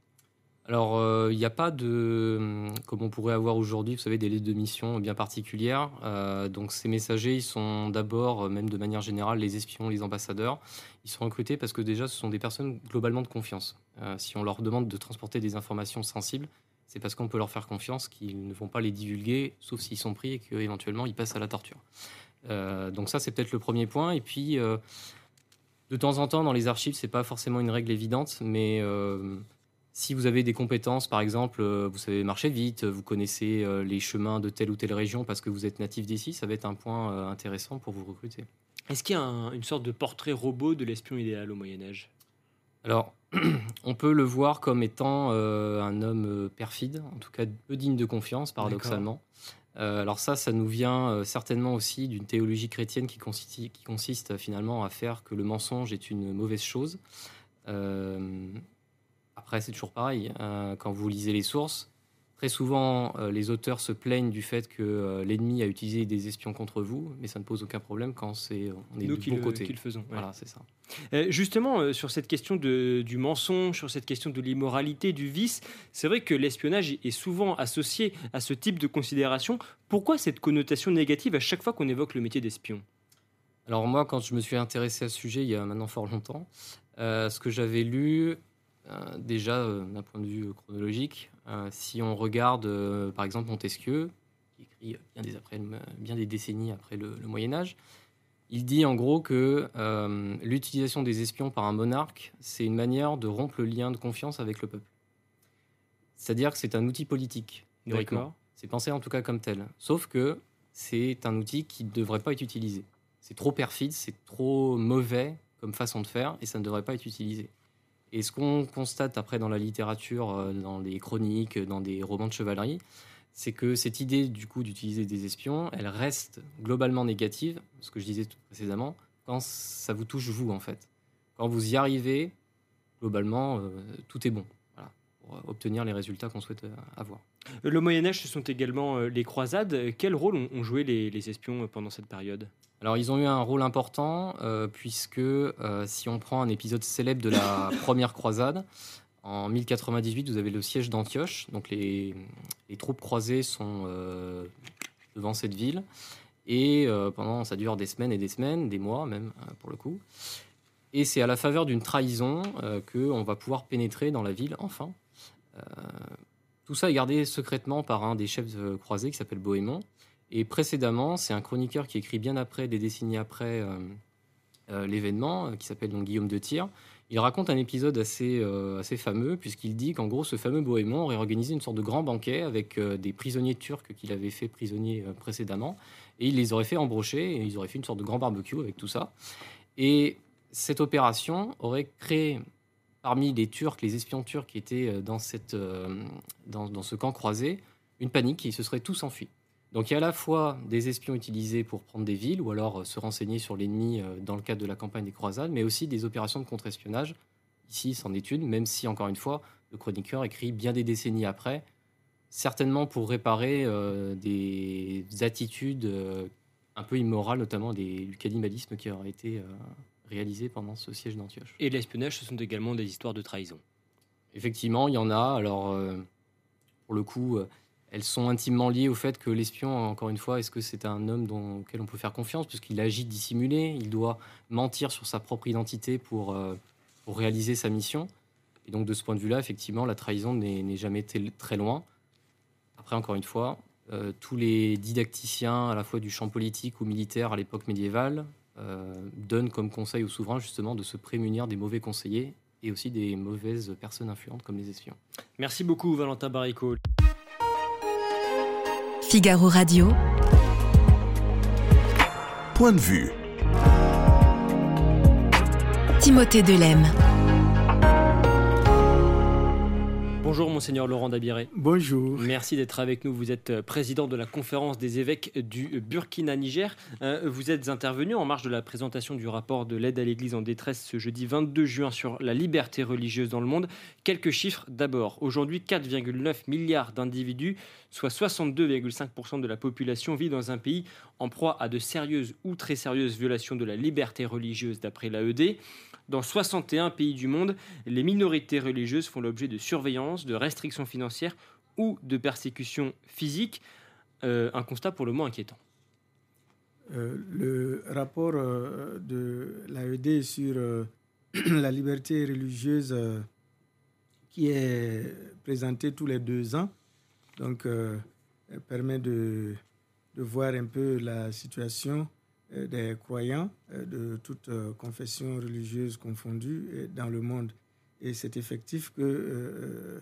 Alors, euh, il n'y a pas de, hum, comme on pourrait avoir aujourd'hui, vous savez, des listes de mission bien particulières. Euh, donc, ces messagers, ils sont d'abord, euh, même de manière générale, les espions, les ambassadeurs. Ils sont recrutés parce que déjà, ce sont des personnes globalement de confiance. si on leur demande de transporter des informations sensibles, c'est parce qu'on peut leur faire confiance qu'ils ne vont pas les divulguer, sauf s'ils sont pris et qu'éventuellement ils passent à la torture. donc ça, c'est peut-être le premier point. Et puis, de temps en temps, dans les archives, c'est pas forcément une règle évidente, mais si vous avez des compétences, par exemple, euh, vous savez marcher vite, vous connaissez euh, les chemins de telle ou telle région parce que vous êtes natif d'ici, ça va être un point euh, intéressant pour vous recruter. Est-ce qu'il y a une sorte de portrait robot de l'espion idéal au Moyen Âge? Alors, on peut le voir comme étant un homme perfide, en tout cas peu digne de confiance, paradoxalement. alors ça, ça nous vient certainement aussi d'une théologie chrétienne qui consiste, qui consiste, finalement à faire que le mensonge est une mauvaise chose. Après, c'est toujours pareil. Hein. quand vous lisez les sources, très souvent, euh, les auteurs se plaignent du fait que euh, l'ennemi a utilisé des espions contre vous, mais ça ne pose aucun problème quand c'est on est Nous du bon côté. Qui le faisons. Voilà, c'est ça. Euh, justement, sur cette question de, du mensonge, sur cette question de l'immoralité, du vice, c'est vrai que l'espionnage est souvent associé à ce type de considération. Pourquoi cette connotation négative à chaque fois qu'on évoque le métier d'espion? Alors moi, quand je me suis intéressé à ce sujet il y a maintenant fort longtemps, ce que j'avais lu, déjà, d'un point de vue chronologique, si on regarde par exemple Montesquieu, qui écrit bien des, après, bien des décennies après le, Moyen Âge, il dit en gros que l'utilisation des espions par un monarque, c'est une manière de rompre le lien de confiance avec le peuple. C'est-à-dire que c'est un outil politique, C'est pensé en tout cas comme tel. Sauf que c'est un outil qui ne devrait pas être utilisé. C'est trop perfide, c'est trop mauvais comme façon de faire et ça ne devrait pas être utilisé. Et ce qu'on constate après dans la littérature, euh, dans les chroniques, dans des romans de chevalerie, c'est que cette idée du coup d'utiliser des espions, elle reste globalement négative, ce que je disais précédemment, quand ça vous touche vous en fait. Quand vous y arrivez, globalement, euh, tout est bon pour obtenir les résultats qu'on souhaite euh, avoir. Le Moyen Âge, ce sont également les croisades. Quel rôle ont joué les espions pendant cette période? Alors ils ont eu un rôle important euh, puisque euh, si on prend un épisode célèbre de la première croisade, en 1098 vous avez le siège d'Antioche, donc les, troupes croisées sont euh, devant cette ville et pendant ça dure des semaines et des semaines, des mois même pour le coup. Et c'est à la faveur d'une trahison qu'on va pouvoir pénétrer dans la ville enfin. Tout ça est gardé secrètement par un des chefs croisés qui s'appelle Bohémond. Et précédemment, c'est un chroniqueur qui écrit bien après, des décennies après euh, euh, l'événement, euh, qui s'appelle donc Guillaume de Tyr. Il raconte un épisode assez, assez fameux, puisqu'il dit qu'en gros, ce fameux Bohémond aurait organisé une sorte de grand banquet avec des prisonniers turcs qu'il avait fait prisonniers précédemment, et il les aurait fait embrocher, et ils auraient fait une sorte de grand barbecue avec tout ça. Et cette opération aurait créé parmi les Turcs, les espions turcs qui étaient dans, cette, dans, dans ce camp croisé, une panique, ils se seraient tous enfuis. Donc il y a à la fois des espions utilisés pour prendre des villes ou alors euh, se renseigner sur l'ennemi euh, dans le cadre de la campagne des croisades, mais aussi des opérations de contre-espionnage. Ici, c'en est une, même si, encore une fois, le chroniqueur écrit bien des décennies après, certainement pour réparer euh, des attitudes un peu immorales, notamment des, du cannibalisme qui aurait été réalisé pendant ce siège d'Antioche. Et l'espionnage, ce sont également des histoires de trahison. Effectivement, il y en a. Alors, pour le coup, elles sont intimement liées au fait que l'espion, encore une fois, est-ce que c'est un homme dont, auquel on peut faire confiance? Puisqu'il agit dissimulé, il doit mentir sur sa propre identité pour, euh, pour réaliser sa mission. Et donc, de ce point de vue-là, effectivement, la trahison n'est jamais très loin. Après, encore une fois, euh, tous les didacticiens, à la fois du champ politique ou militaire à l'époque médiévale, euh, donnent comme conseil aux souverains justement de se prémunir des mauvais conseillers et aussi des mauvaises personnes influentes comme les espions. Merci beaucoup, Valentin Baricot. Figaro Radio. Point de vue. Timothée Delem. Bonjour monseigneur Laurent Dabiré. Bonjour. Merci d'être avec nous. Vous êtes euh, président de la conférence des évêques du Burkina-Niger. Euh, vous êtes intervenu en marge de la présentation du rapport de l'aide à l'Église en détresse ce jeudi 22 juin sur la liberté religieuse dans le monde. Quelques chiffres d'abord. Aujourd'hui, 4,9 milliards d'individus, soit 62,5% de la population, vit dans un pays en proie à de sérieuses ou très sérieuses violations de la liberté religieuse d'après l'AED. Dans 61 pays du monde, les minorités religieuses font l'objet de surveillance, de restrictions financières ou de persécutions physiques. Euh, un constat pour le moins inquiétant. Euh, le rapport euh, de l'AED sur la liberté religieuse qui est présenté tous les deux ans, donc permet de, de, voir un peu la situation euh, des croyants euh, de toutes euh, confessions religieuses confondues dans le monde. Et c'est effectif que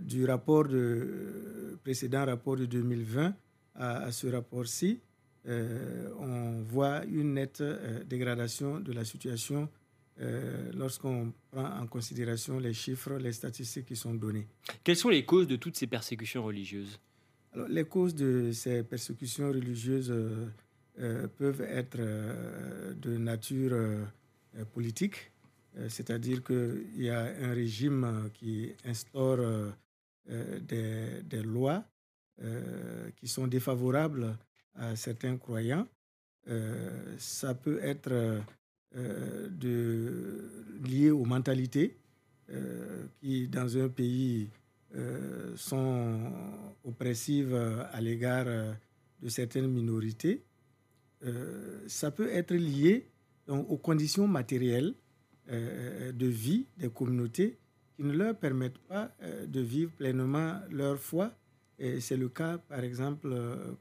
du rapport de, précédent rapport de 2020 à, ce rapport-ci, on voit une nette dégradation de la situation lorsqu'on prend en considération les chiffres, les statistiques qui sont données. Quelles sont les causes de toutes ces persécutions religieuses? Alors, Les causes de ces persécutions religieuses euh, peuvent être euh, de nature euh, politique, c'est-à-dire qu'il y a un régime qui instaure des, des, lois qui sont défavorables à certains croyants. ça peut être de, lié aux mentalités qui, dans un pays, sont oppressives à l'égard de certaines minorités. Euh, ça peut être lié aux conditions matérielles euh, de vie des communautés qui ne leur permettent pas de vivre pleinement leur foi. C'est le cas, par exemple,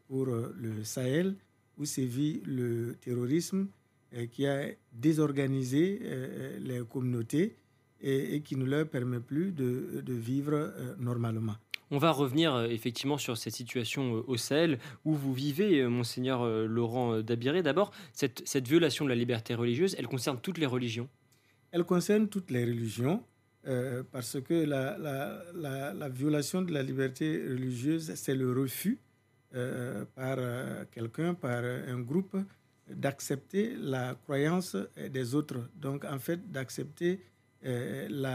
pour le Sahel, où sévit le terrorisme qui a désorganisé les communautés et, qui ne leur permet plus de, de vivre normalement. On va revenir euh, effectivement sur cette situation euh, au Sahel où vous vivez, euh, monseigneur Laurent Dabiré. D'abord, cette, violation de la liberté religieuse, elle concerne toutes les religions? Elle concerne toutes les religions parce que la, violation de la liberté religieuse, c'est le refus par quelqu'un, par un groupe, d'accepter la croyance des autres. Donc, en fait, d'accepter le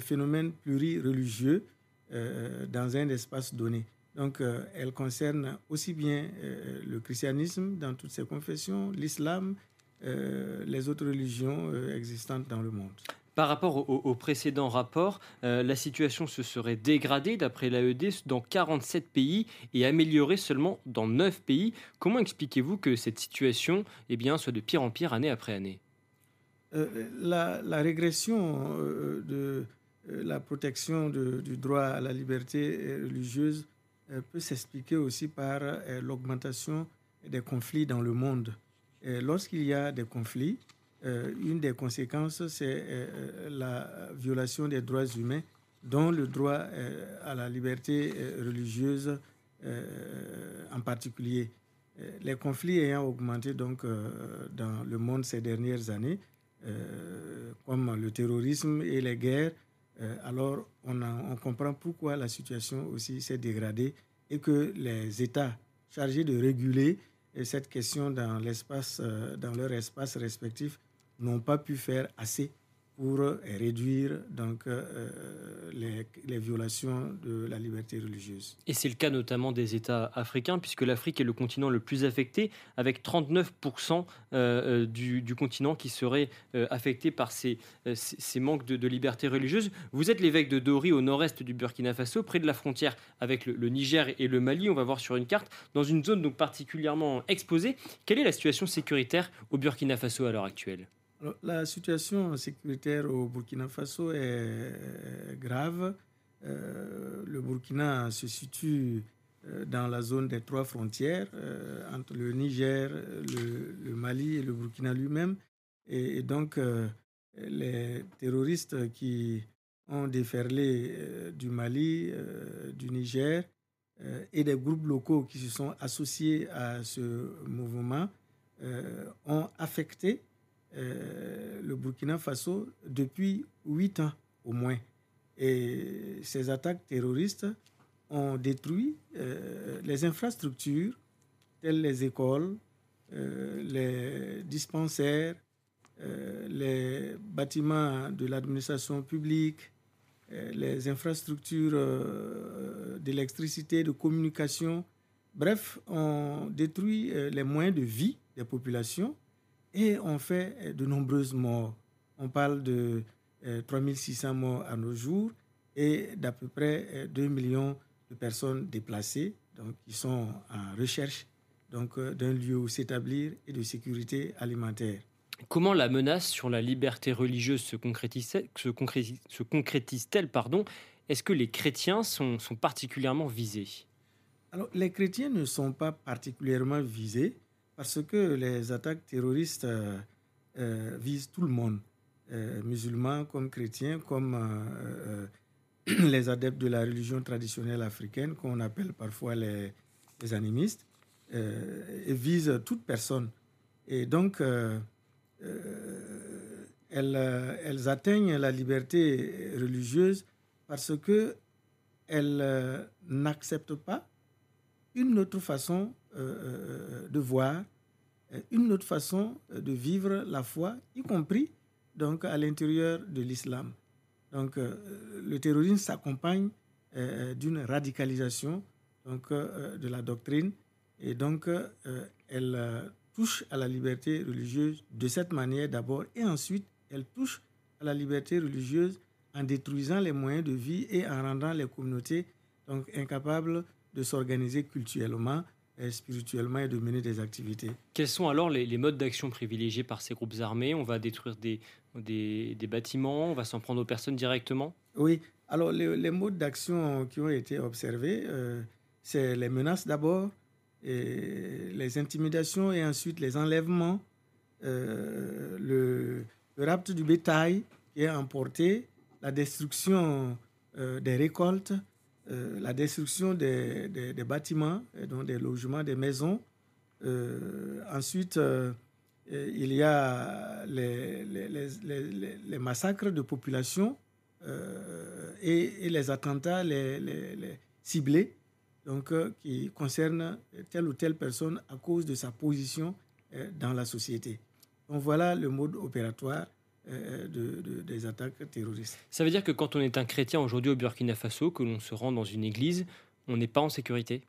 phénomène plurireligieux euh, dans un espace donné. Donc, euh, elle concerne aussi bien euh, le christianisme dans toutes ses confessions, l'islam, les autres religions existantes dans le monde. Par rapport au, précédent rapport, la situation se serait dégradée, d'après l'AED, dans 47 pays et améliorée seulement dans 9 pays. Comment expliquez-vous que cette situation eh soit de pire en pire année après année? La, la, régression de, euh, la protection du droit à la liberté religieuse euh, peut s'expliquer aussi par euh, l'augmentation des conflits dans le monde. Lorsqu'il y a des conflits, une des conséquences, c'est la violation des droits humains, dont le droit à la liberté religieuse en particulier. Les conflits ayant augmenté donc dans le monde ces dernières années, comme le terrorisme et les guerres, euh, alors on, on, comprend pourquoi la situation aussi s'est dégradée et que les États chargés de réguler euh, cette question dans, l'espace, euh, dans leur espace respectif n'ont pas pu faire assez pour réduire donc, euh, euh, les, violations de la liberté religieuse. Et c'est le cas notamment des États africains, puisque l'Afrique est le continent le plus affecté, avec 39% euh, du, du, continent qui serait affecté par ces, ces, manques de, de, liberté religieuse. Vous êtes l'évêque de Dori, au nord-est du Burkina Faso, près de la frontière avec le, le, Niger et le Mali. On va voir sur une carte, dans une zone donc particulièrement exposée. Quelle est la situation sécuritaire au Burkina Faso à l'heure actuelle? La situation sécuritaire au Burkina Faso est grave. Euh, le Burkina se situe euh, dans la zone des trois frontières euh, entre le Niger, le, Mali et le Burkina lui-même. Et, donc, les terroristes qui ont déferlé du Mali, du Niger, et des groupes locaux qui se sont associés à ce mouvement ont affecté euh, le Burkina Faso depuis huit ans au moins. Et ces attaques terroristes ont détruit euh, les infrastructures telles les écoles, euh, les dispensaires, les bâtiments de l'administration publique, les infrastructures d'électricité, de communication. Bref, ont détruit les moyens de vie des populations et on fait de nombreuses morts. On parle de 3600 euh, morts à nos jours et d'à peu près 2 euh, millions de personnes déplacées, donc qui sont en recherche donc euh, d'un lieu où s'établir et de sécurité alimentaire. Comment la menace sur la liberté religieuse se concrétise-t-elle se concrétise, pardon? Est-ce que les chrétiens sont, sont particulièrement visés? Alors, les chrétiens ne sont pas particulièrement visés parce que les attaques terroristes euh, euh, visent tout le monde, euh, musulmans comme chrétiens, comme les adeptes de la religion traditionnelle africaine, qu'on appelle parfois les, animistes, et visent toute personne. Et donc, elles, elles, atteignent la liberté religieuse parce qu'elles n'acceptent pas une autre façon euh, de voir, une autre façon de vivre la foi, y compris donc à l'intérieur de l'islam. Donc euh, le terrorisme s'accompagne euh, d'une radicalisation donc, de la doctrine et donc elle touche à la liberté religieuse de cette manière d'abord et ensuite elle touche à la liberté religieuse en détruisant les moyens de vie et en rendant les communautés donc incapables de s'organiser culturellement, spirituellement et de mener des activités. Quels sont alors les, modes d'action privilégiés par ces groupes armés? On va détruire des, des, bâtiments, on va s'en prendre aux personnes directement? Oui, alors les, modes d'action qui ont été observés, euh, c'est les menaces d'abord, les intimidations et ensuite les enlèvements, euh, le, le, rapt du bétail qui est emporté, la destruction euh, des récoltes, euh, la destruction des, des, bâtiments, donc des logements, des maisons. Euh, ensuite, il y a les, les, les, massacres de population et, et, les attentats les, ciblés, donc, qui concernent telle ou telle personne à cause de sa position dans la société. Donc voilà le mode opératoire euh, de, des attaques terroristes. Ça veut dire que quand on est un chrétien aujourd'hui au Burkina Faso, que l'on se rend dans une église, on n'est pas en sécurité?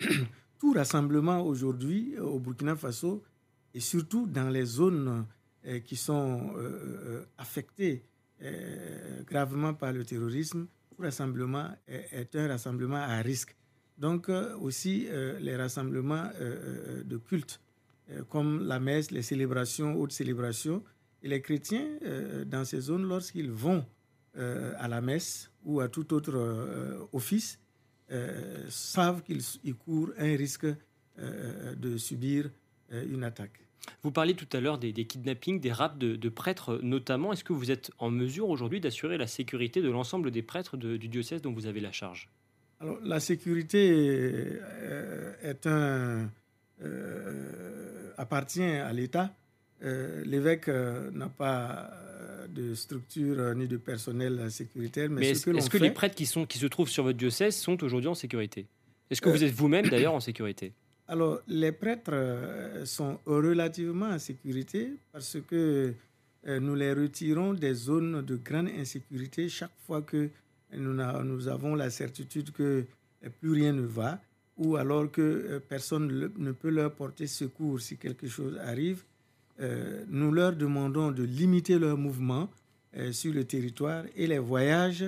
Tout rassemblement aujourd'hui au Burkina Faso, et surtout dans les zones euh, qui sont euh, affectées gravement par le terrorisme, tout rassemblement est, un rassemblement à risque. Donc aussi les rassemblements de culte, comme la messe, les célébrations, autres célébrations, et les chrétiens, euh, dans ces zones, lorsqu'ils vont euh, à la messe ou à tout autre euh, office, savent qu'ils courent un risque de subir une attaque. Vous parliez tout à l'heure des, kidnappings, des rapes de, prêtres notamment. Est-ce que vous êtes en mesure aujourd'hui d'assurer la sécurité de l'ensemble des prêtres du diocèse dont vous avez la charge? Alors, la sécurité est un, appartient à l'État. Euh, l'évêque euh, n'a pas euh, de structure ni de personnel sécuritaire. Mais, est-ce que, les prêtres qui, sont, qui se trouvent sur votre diocèse sont aujourd'hui en sécurité? Est-ce que vous êtes vous-même d'ailleurs en sécurité? Alors, les prêtres sont relativement en sécurité parce que nous les retirons des zones de grande insécurité chaque fois que nous, nous avons la certitude que plus rien ne va ou alors que personne ne peut leur porter secours si quelque chose arrive. Euh, nous leur demandons de limiter leurs mouvements euh, sur le territoire et les voyages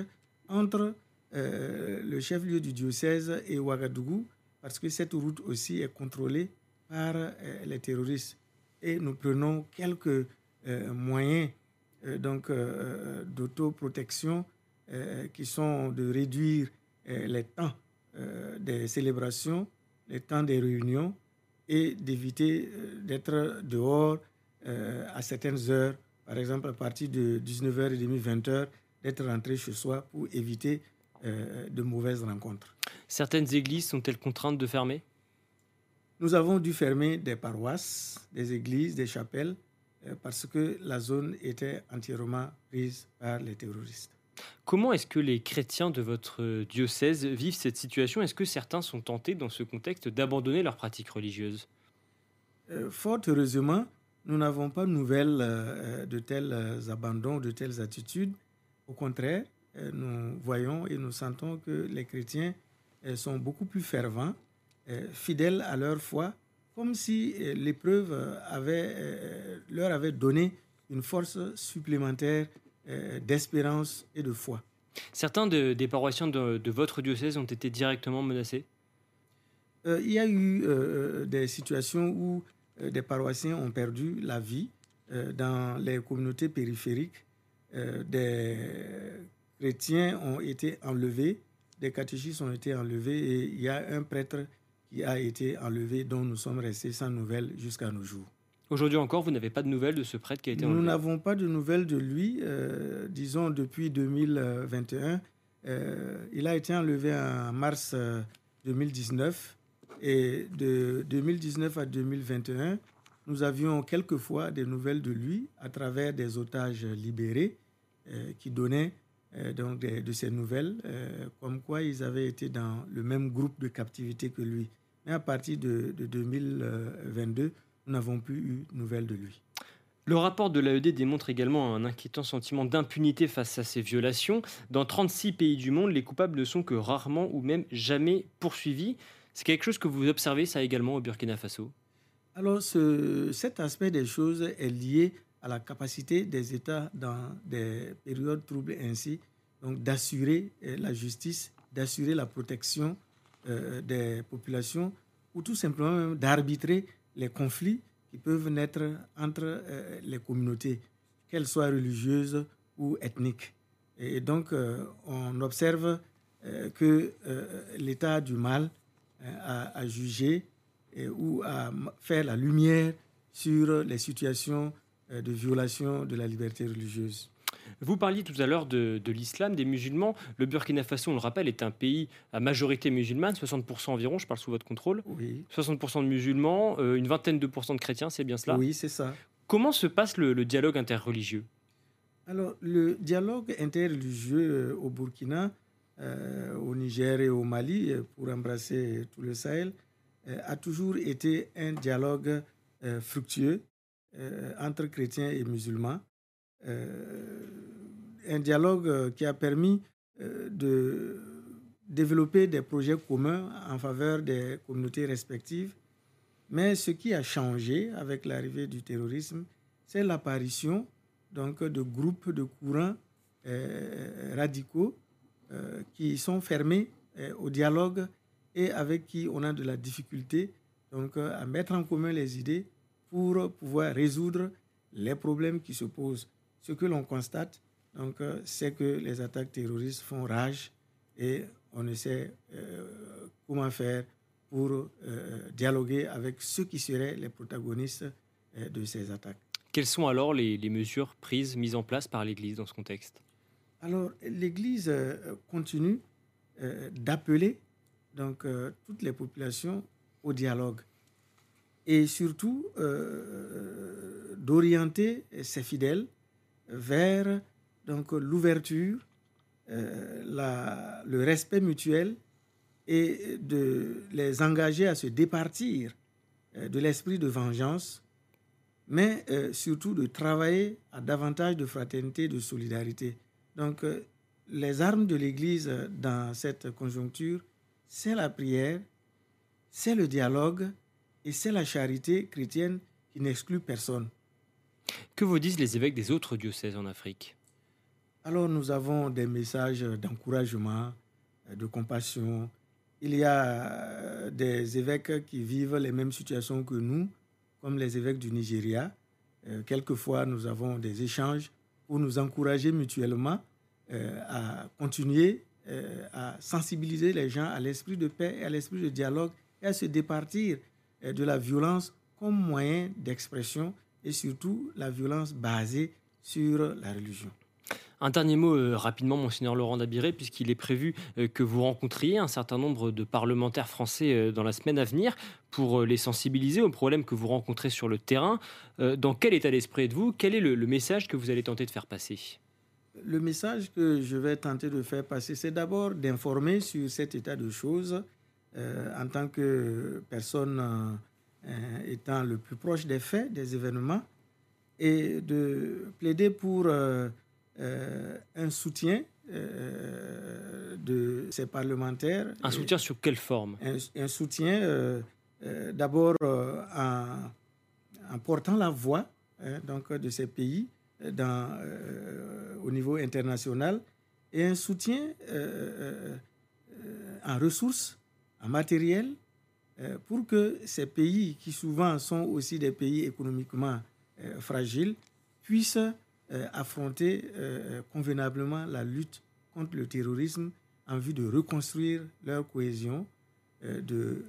entre euh, le chef-lieu du diocèse et Ouagadougou, parce que cette route aussi est contrôlée par les terroristes. Et nous prenons quelques moyens donc d'autoprotection qui sont de réduire les temps des célébrations, les temps des réunions et d'éviter d'être dehors euh, à certaines heures, par exemple à partir de 19h30, 20h, d'être rentré chez soi pour éviter euh, de mauvaises rencontres. Certaines églises sont-elles contraintes de fermer? Nous avons dû fermer des paroisses, des églises, des chapelles, euh, parce que la zone était entièrement prise par les terroristes. Comment est-ce que les chrétiens de votre diocèse vivent cette situation? Est-ce que certains sont tentés dans ce contexte d'abandonner leurs pratiques religieuses? Fort heureusement, nous n'avons pas de nouvelles euh, de tels euh, abandons, de telles attitudes. Au contraire, euh, nous voyons et nous sentons que les chrétiens sont beaucoup plus fervents, fidèles à leur foi, comme si l'épreuve leur avait donné une force supplémentaire d'espérance et de foi. Certains des paroissiens de, votre diocèse ont été directement menacés? Il y a eu des situations où des paroissiens ont perdu la vie euh, dans les communautés périphériques. Euh, des chrétiens ont été enlevés, des catéchistes ont été enlevés et il y a un prêtre qui a été enlevé dont nous sommes restés sans nouvelles jusqu'à nos jours. Aujourd'hui encore, vous n'avez pas de nouvelles de ce prêtre qui a été enlevé? Nous n'avons pas de nouvelles de lui, disons depuis 2021. il a été enlevé en mars 2019 et de 2019 à 2021, nous avions quelquefois des nouvelles de lui à travers des otages libérés euh, qui donnaient euh, donc de ces nouvelles, euh, comme quoi ils avaient été dans le même groupe de captivité que lui. Mais à partir de, de 2022, nous n'avons plus eu de nouvelles de lui. Le rapport de l'AED démontre également un inquiétant sentiment d'impunité face à ces violations. Dans 36 pays du monde, les coupables ne sont que rarement ou même jamais poursuivis. C'est quelque chose que vous observez ça également au Burkina Faso? Alors ce, cet aspect des choses est lié à la capacité des États dans des périodes troubles ainsi, donc d'assurer euh, la justice, d'assurer la protection euh, des populations ou tout simplement d'arbitrer les conflits qui peuvent naître entre les communautés, qu'elles soient religieuses ou ethniques. Et donc, on observe que l'état du mal à, à juger ou à faire la lumière sur les situations euh, de violation de la liberté religieuse. Vous parliez tout à l'heure de, l'islam, des musulmans. Le Burkina Faso, on le rappelle, est un pays à majorité musulmane, 60% environ, je parle sous votre contrôle. Oui. 60% de musulmans, euh, une vingtaine de pourcents de chrétiens, c'est bien cela? Oui, c'est ça. Comment se passe le, dialogue interreligieux? Alors, le dialogue interreligieux euh, au Burkina, au Niger et au Mali, pour embrasser tout le Sahel, a toujours été un dialogue fructueux euh, entre chrétiens et musulmans. Euh, un dialogue euh, qui a permis de développer des projets communs en faveur des communautés respectives. Mais ce qui a changé avec l'arrivée du terrorisme, c'est l'apparition donc de groupes de courants radicaux qui sont fermés au dialogue et avec qui on a de la difficulté donc à mettre en commun les idées pour pouvoir résoudre les problèmes qui se posent. Ce que l'on constate, donc, euh, c'est que les attaques terroristes font rage et on ne sait euh, comment faire pour euh, dialoguer avec ceux qui seraient les protagonistes de ces attaques. Quelles sont alors les, mesures prises, mises en place par l'Église dans ce contexte? Alors, l'Église continue d'appeler donc toutes les populations au dialogue et surtout euh, d'orienter ses fidèles vers l'ouverture, euh, le respect mutuel et de les engager à se départir euh, de l'esprit de vengeance, mais surtout de travailler à davantage de fraternité, de solidarité. Donc les armes de l'Église dans cette conjoncture, c'est la prière, c'est le dialogue, et c'est la charité chrétienne qui n'exclut personne. Que vous disent les évêques des autres diocèses en Afrique? Alors nous avons des messages d'encouragement, de compassion. Il y a euh, des évêques qui vivent les mêmes situations que nous, comme les évêques du Nigeria. Euh, quelquefois, nous avons des échanges pour nous encourager mutuellement euh, à continuer à sensibiliser les gens à l'esprit de paix et à l'esprit de dialogue et à se départir de la violence comme moyen d'expression et surtout la violence basée sur la religion. Un dernier mot euh, rapidement, monseigneur Laurent Dabiré, puisqu'il est prévu euh, que vous rencontriez un certain nombre de parlementaires français euh, dans la semaine à venir pour les sensibiliser aux problèmes que vous rencontrez sur le terrain. dans quel état d'esprit êtes-vous? Quel est le, message que vous allez tenter de faire passer? Le message que je vais tenter de faire passer, c'est d'abord d'informer sur cet état de choses euh, en tant que personne euh, étant le plus proche des faits, des événements, et de plaider pour euh, un soutien de ces parlementaires. Un soutien sur quelle forme? Un, soutien d'abord en, en, portant la voix hein, donc, de ces pays dans, au niveau international et un soutien en ressources en matériel euh, pour que ces pays, qui souvent sont aussi des pays économiquement euh, fragiles, puissent euh, affronter convenablement la lutte contre le terrorisme en vue de reconstruire leur cohésion, de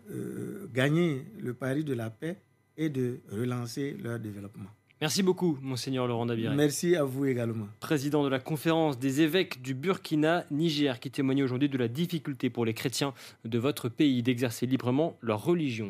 gagner le pari de la paix et de relancer leur développement. Merci beaucoup, Monseigneur Laurent Dabiré. Merci à vous également. Président de la conférence des évêques du Burkina, Niger, qui témoigne aujourd'hui de la difficulté pour les chrétiens de votre pays d'exercer librement leur religion.